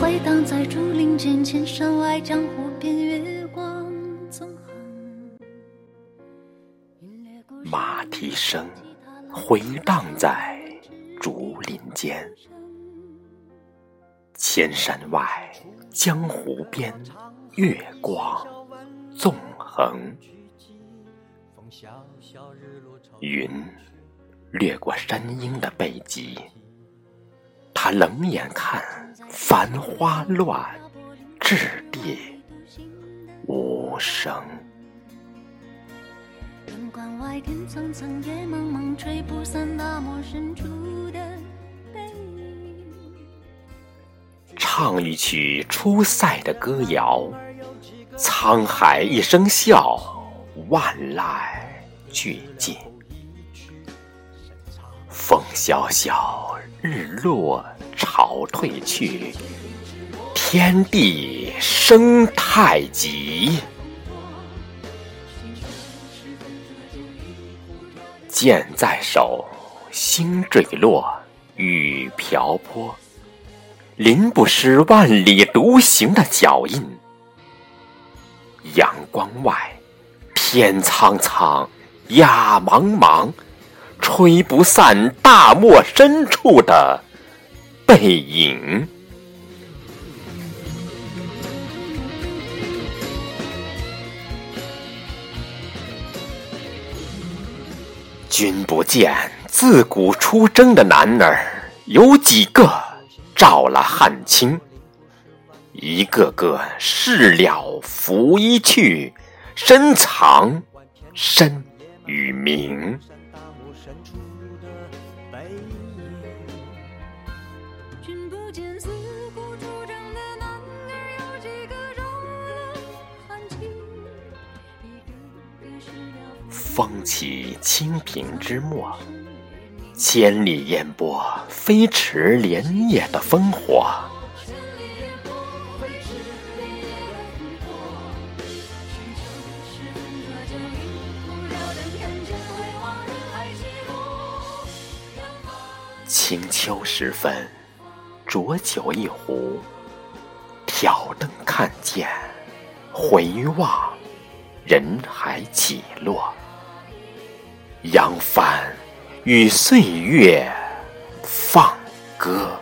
回荡在竹林间，千山外江湖边，月光纵横。马蹄声回荡在竹林间，千山外江湖边，月光纵横。云掠过山鹰的背脊，他冷眼看繁花乱，掷地无声。灯关外，天苍苍，野茫茫，吹不散大漠深处的背影。唱一曲出塞的歌谣，沧海一声笑，万籁俱静。风萧萧，日落潮退去，天地生太极。剑在手，星坠落，雨瓢泼，淋不湿万里独行的脚印。阳光外，天苍苍，野茫茫。吹不散大漠深处的背影。君不见，自古出征的男儿有几个照了汗青？一个个事了拂衣去，深藏身与名。风起清平之末，千里烟波飞驰连夜的烽火。清秋时分，浊酒一壶，挑灯看剑，回望人海起落。扬帆与岁月放歌。